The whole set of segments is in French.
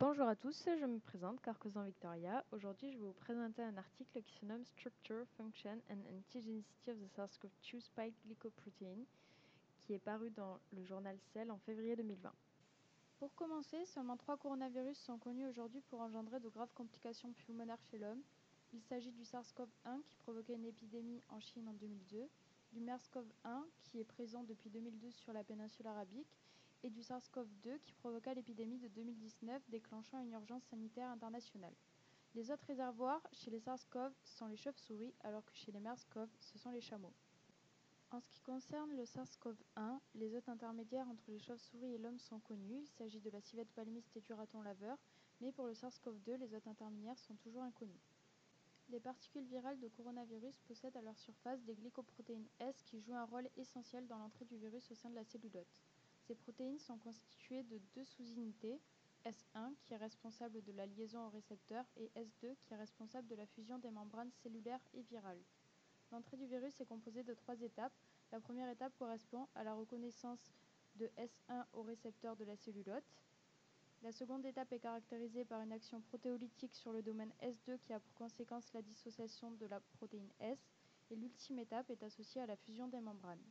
Bonjour à tous, je me présente Carcosan Victoria. Aujourd'hui, je vais vous présenter un article qui se nomme Structure, Function and Antigenicity of the SARS-CoV-2 Spike Glycoprotein qui est paru dans le journal Cell en février 2020. Pour commencer, seulement trois coronavirus sont connus aujourd'hui pour engendrer de graves complications pulmonaires chez l'homme. Il s'agit du SARS-CoV-1 qui provoquait une épidémie en Chine en 2002, du MERS-CoV-1 qui est présent depuis 2012 sur la péninsule arabique et du SARS-CoV-2 qui provoqua l'épidémie de 2019 déclenchant une urgence sanitaire internationale. Les autres réservoirs chez les SARS-CoV sont les chauves-souris alors que chez les MERS-CoV ce sont les chameaux. En ce qui concerne le SARS-CoV-1, les hôtes intermédiaires entre les chauves-souris et l'homme sont connus. Il s'agit de la civette palmiste et du raton laveur, mais pour le SARS-CoV-2, les hôtes intermédiaires sont toujours inconnus. Les particules virales de coronavirus possèdent à leur surface des glycoprotéines S qui jouent un rôle essentiel dans l'entrée du virus au sein de la cellulote. Ces protéines sont constituées de deux sous-unités, S1 qui est responsable de la liaison au récepteur et S2 qui est responsable de la fusion des membranes cellulaires et virales. L'entrée du virus est composée de trois étapes. La première étape correspond à la reconnaissance de S1 au récepteur de la cellulote. La seconde étape est caractérisée par une action protéolytique sur le domaine S2 qui a pour conséquence la dissociation de la protéine S. Et l'ultime étape est associée à la fusion des membranes.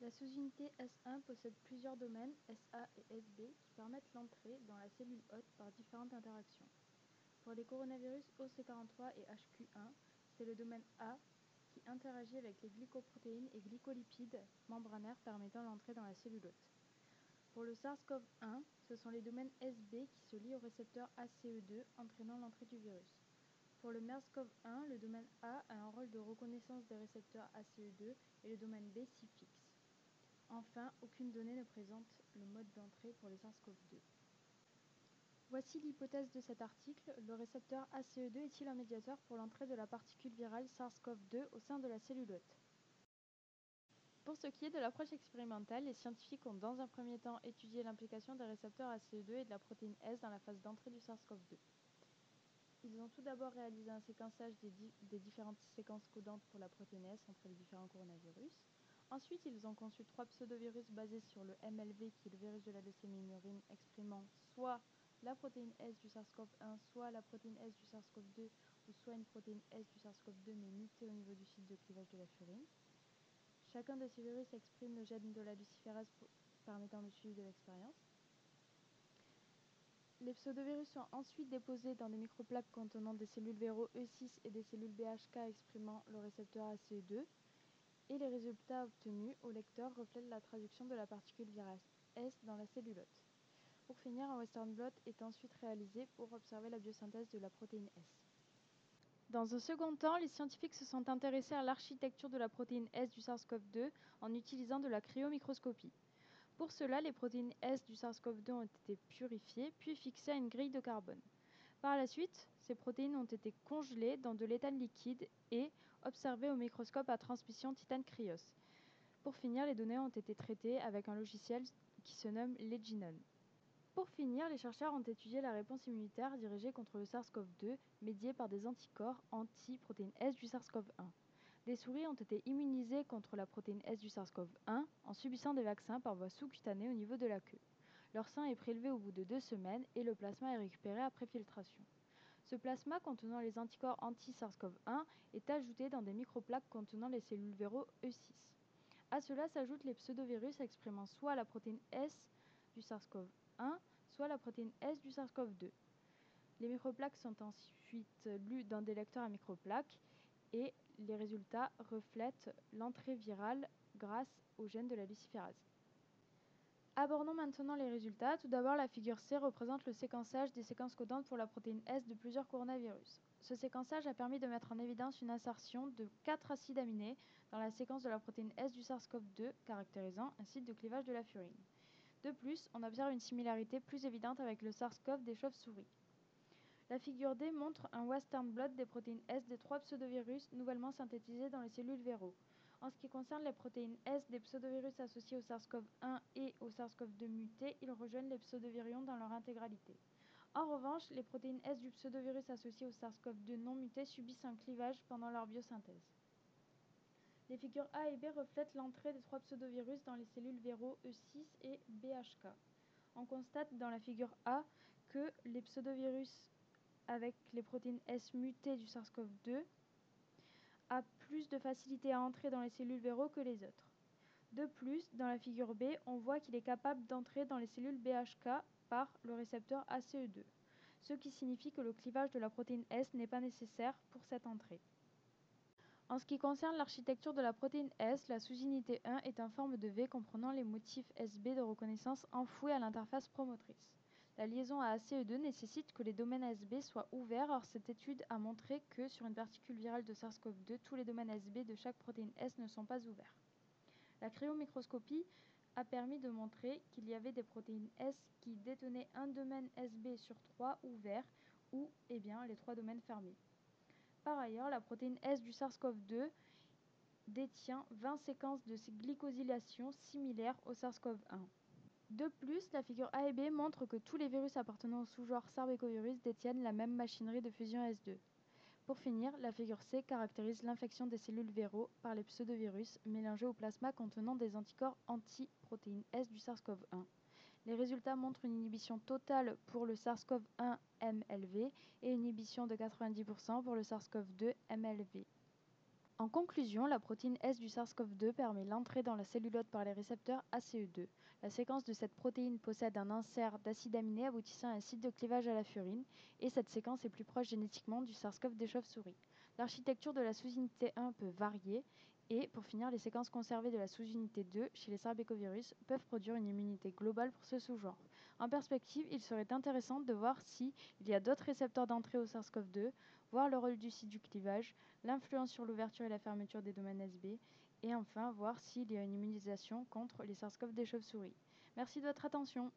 La sous-unité S1 possède plusieurs domaines SA et SB qui permettent l'entrée dans la cellule hôte par différentes interactions. Pour les coronavirus OC43 et HQ1, c'est le domaine A qui interagit avec les glycoprotéines et glycolipides membranaires permettant l'entrée dans la cellule hôte. Pour le SARS-CoV-1, ce sont les domaines SB qui se lient au récepteur ACE2 entraînant l'entrée du virus. Pour le MERS-CoV-1, le domaine A a un rôle de reconnaissance des récepteurs ACE2 et le domaine B s'y fixe. Enfin, aucune donnée ne présente le mode d'entrée pour les SARS-CoV-2. Voici l'hypothèse de cet article. Le récepteur ACE2 est-il un médiateur pour l'entrée de la particule virale SARS-CoV-2 au sein de la cellule hôte Pour ce qui est de l'approche expérimentale, les scientifiques ont dans un premier temps étudié l'implication des récepteurs ACE2 et de la protéine S dans la phase d'entrée du SARS-CoV-2. Ils ont tout d'abord réalisé un séquençage des différentes séquences codantes pour la protéine S entre les différents coronavirus. Ensuite, ils ont conçu trois pseudovirus basés sur le MLV, qui est le virus de la leucémie urine, exprimant soit la protéine S du SARS-CoV-1, soit la protéine S du SARS-CoV-2, ou soit une protéine S du SARS-CoV-2 mais mutée au niveau du site de clivage de la furine. Chacun de ces virus exprime le gène de la luciférase permettant le suivi de l'expérience. Les pseudovirus sont ensuite déposés dans des microplaques contenant des cellules véro E6 et des cellules BHK exprimant le récepteur ACE2 et les résultats obtenus au lecteur reflètent la traduction de la particule virale S dans la cellulote. Pour finir, un western blot est ensuite réalisé pour observer la biosynthèse de la protéine S. Dans un second temps, les scientifiques se sont intéressés à l'architecture de la protéine S du SARS-CoV-2 en utilisant de la cryomicroscopie. Pour cela, les protéines S du SARS-CoV-2 ont été purifiées puis fixées à une grille de carbone. Par la suite, ces protéines ont été congelées dans de l'éthane liquide et observées au microscope à transmission titane Krios. Pour finir, les données ont été traitées avec un logiciel qui se nomme Leginon. Pour finir, les chercheurs ont étudié la réponse immunitaire dirigée contre le SARS-CoV-2 médiée par des anticorps anti-protéine S du SARS-CoV-1. Des souris ont été immunisées contre la protéine S du SARS-CoV-1 en subissant des vaccins par voie sous-cutanée au niveau de la queue. Leur sang est prélevé au bout de deux semaines et le plasma est récupéré après filtration. Ce plasma contenant les anticorps anti-SARS-CoV-1 est ajouté dans des microplaques contenant les cellules véro E6. À cela s'ajoutent les pseudovirus exprimant soit la protéine S du SARS-CoV-1, soit la protéine S du SARS-CoV-2. Les microplaques sont ensuite lues dans des lecteurs à microplaques et les résultats reflètent l'entrée virale grâce au gène de la luciférase. Abordons maintenant les résultats. Tout d'abord, la figure C représente le séquençage des séquences codantes pour la protéine S de plusieurs coronavirus. Ce séquençage a permis de mettre en évidence une insertion de quatre acides aminés dans la séquence de la protéine S du SARS-CoV-2, caractérisant un site de clivage de la furine. De plus, on observe une similarité plus évidente avec le SARS-CoV des chauves-souris. La figure D montre un western blot des protéines S des trois pseudovirus nouvellement synthétisés dans les cellules véro. En ce qui concerne les protéines S des pseudovirus associés au SARS-CoV-1 et au SARS-CoV-2 muté, ils rejoignent les pseudovirions dans leur intégralité. En revanche, les protéines S du pseudovirus associé au SARS-CoV-2 non muté subissent un clivage pendant leur biosynthèse. Les figures A et B reflètent l'entrée des trois pseudovirus dans les cellules véro E6 et BHK. On constate dans la figure A que les pseudovirus avec les protéines S mutées du SARS-CoV-2 a plus de facilité à entrer dans les cellules véro que les autres. De plus, dans la figure B, on voit qu'il est capable d'entrer dans les cellules BHK par le récepteur ACE2, ce qui signifie que le clivage de la protéine S n'est pas nécessaire pour cette entrée. En ce qui concerne l'architecture de la protéine S, la sous-unité 1 est en forme de V comprenant les motifs SB de reconnaissance enfouis à l'interface promotrice. La liaison à ACE2 nécessite que les domaines SB soient ouverts. Or, cette étude a montré que sur une particule virale de SARS-CoV-2, tous les domaines SB de chaque protéine S ne sont pas ouverts. La cryomicroscopie a permis de montrer qu'il y avait des protéines S qui détenaient un domaine SB sur trois ouvert ou eh bien, les trois domaines fermés. Par ailleurs, la protéine S du SARS-CoV-2 détient 20 séquences de glycosylation similaires au SARS-CoV-1. De plus, la figure A et B montre que tous les virus appartenant au sous-genre Sarbecovirus détiennent la même machinerie de fusion S2. Pour finir, la figure C caractérise l'infection des cellules véro par les pseudovirus mélangés au plasma contenant des anticorps anti-protéines S du SARS-CoV-1. Les résultats montrent une inhibition totale pour le SARS-CoV-1 MLV et une inhibition de 90% pour le SARS-CoV-2 MLV. En conclusion, la protéine S du SARS-CoV-2 permet l'entrée dans la cellule hôte par les récepteurs ACE2. La séquence de cette protéine possède un insert d'acide aminé aboutissant à un site de clivage à la furine, et cette séquence est plus proche génétiquement du SARS-CoV des chauves-souris. L'architecture de la sous-unité 1 peut varier, et pour finir, les séquences conservées de la sous-unité 2 chez les sarbecovirus peuvent produire une immunité globale pour ce sous-genre. En perspective, il serait intéressant de voir s'il y a d'autres récepteurs d'entrée au SARS-CoV-2, voir le rôle du site du clivage, l'influence sur l'ouverture et la fermeture des domaines SB, et enfin voir s'il y a une immunisation contre les SARS-CoV des chauves-souris. Merci de votre attention.